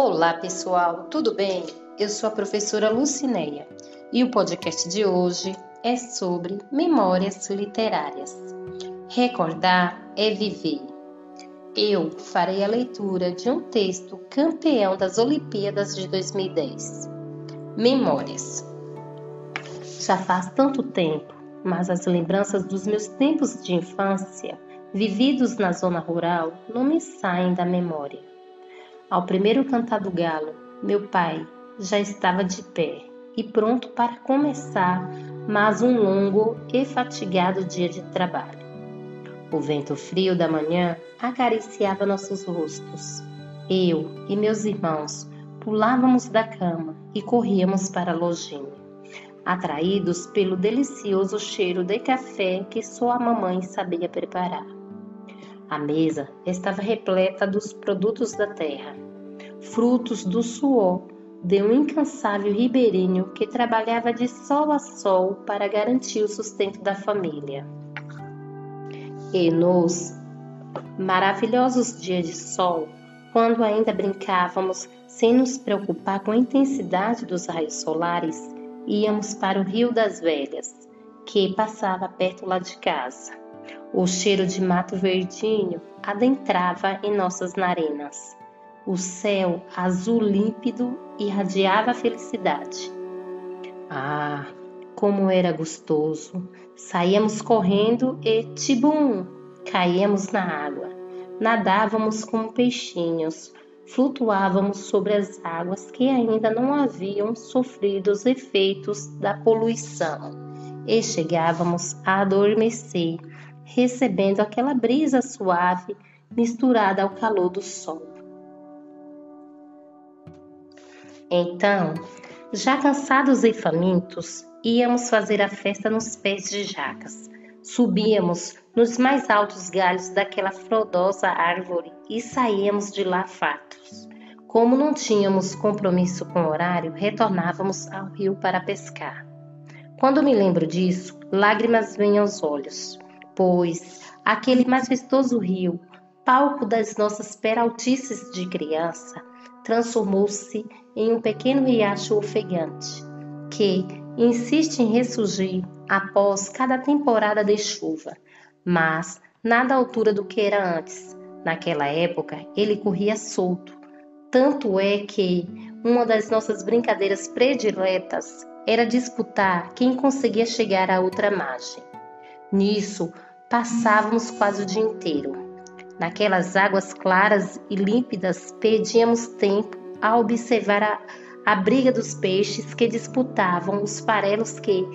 Olá, pessoal, tudo bem? Eu sou a professora Lucinéia e o podcast de hoje é sobre memórias literárias. Recordar é viver. Eu farei a leitura de um texto campeão das Olimpíadas de 2010. Memórias. Já faz tanto tempo, mas as lembranças dos meus tempos de infância, vividos na zona rural, não me saem da memória. Ao primeiro cantar do galo, meu pai já estava de pé e pronto para começar mais um longo e fatigado dia de trabalho. O vento frio da manhã acariciava nossos rostos. Eu e meus irmãos pulávamos da cama e corríamos para a lojinha, atraídos pelo delicioso cheiro de café que só a mamãe sabia preparar. A mesa estava repleta dos produtos da terra, frutos do suor de um incansável ribeirinho que trabalhava de sol a sol para garantir o sustento da família. E nos maravilhosos dias de sol, quando ainda brincávamos sem nos preocupar com a intensidade dos raios solares, íamos para o Rio das Velhas, que passava perto lá de casa. O cheiro de mato verdinho adentrava em nossas narinas. O céu azul límpido irradiava felicidade. Ah, como era gostoso! Saíamos correndo e, tibum, caíamos na água. Nadávamos como peixinhos, flutuávamos sobre as águas que ainda não haviam sofrido os efeitos da poluição e chegávamos a adormecer recebendo aquela brisa suave misturada ao calor do sol. Então, já cansados e famintos, íamos fazer a festa nos pés de jacas. Subíamos nos mais altos galhos daquela frondosa árvore e saíamos de lá fartos. Como não tínhamos compromisso com o horário, retornávamos ao rio para pescar. Quando me lembro disso, lágrimas vêm aos olhos pois aquele majestoso rio, palco das nossas peraltices de criança, transformou-se em um pequeno riacho ofegante, que insiste em ressurgir após cada temporada de chuva, mas nada à altura do que era antes. Naquela época, ele corria solto. Tanto é que uma das nossas brincadeiras prediletas era disputar quem conseguia chegar à outra margem. Nisso, passávamos quase o dia inteiro. Naquelas águas claras e límpidas, perdíamos tempo a observar a, a briga dos peixes que disputavam os farelos que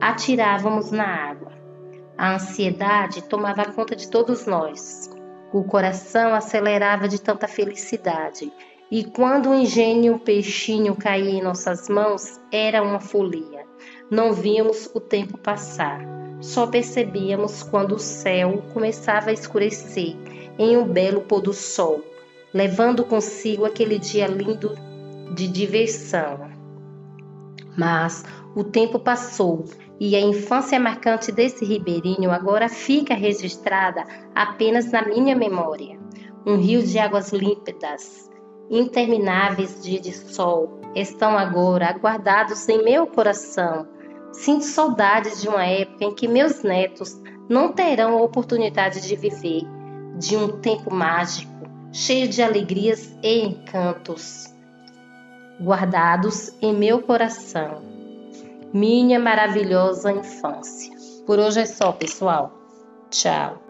atirávamos na água. A ansiedade tomava conta de todos nós. O coração acelerava de tanta felicidade, e quando o engenho peixinho caía em nossas mãos, era uma folia. Não víamos o tempo passar. Só percebíamos quando o céu começava a escurecer em um belo pôr do sol, levando consigo aquele dia lindo de diversão. Mas o tempo passou e a infância marcante desse ribeirinho agora fica registrada apenas na minha memória. Um rio de águas límpidas, intermináveis dias de sol, estão agora guardados em meu coração Sinto saudades de uma época em que meus netos não terão a oportunidade de viver, de um tempo mágico, cheio de alegrias e encantos, guardados em meu coração. Minha maravilhosa infância. Por hoje é só, pessoal. Tchau.